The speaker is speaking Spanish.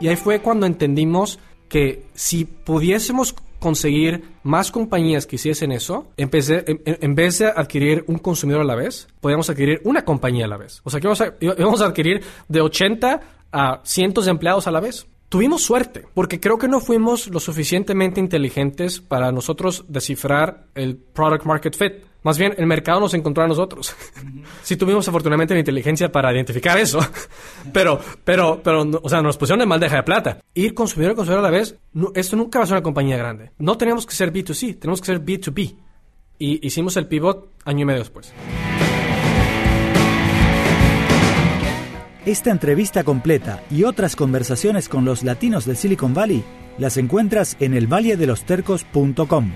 Y ahí fue cuando entendimos que si pudiésemos conseguir más compañías que hiciesen eso, en, vez de adquirir un consumidor a la vez, podíamos adquirir una compañía a la vez. O sea, que íbamos a, íbamos a adquirir de 80 a cientos de empleados a la vez. Tuvimos suerte, porque creo que no fuimos lo suficientemente inteligentes para nosotros descifrar el product market fit. Más bien, el mercado nos encontró a nosotros. sí tuvimos afortunadamente la inteligencia para identificar eso, pero, pero, pero, no- o sea, nos pusieron de maldeja de plata. Ir consumidor a consumidor a la vez, no- esto nunca va a ser una compañía grande. No tenemos que ser B2C, tenemos que ser B2B. Y hicimos el pivot año y medio después. Esta entrevista completa y otras conversaciones con los latinos de Silicon Valley las encuentras en elvalledelostercos.com.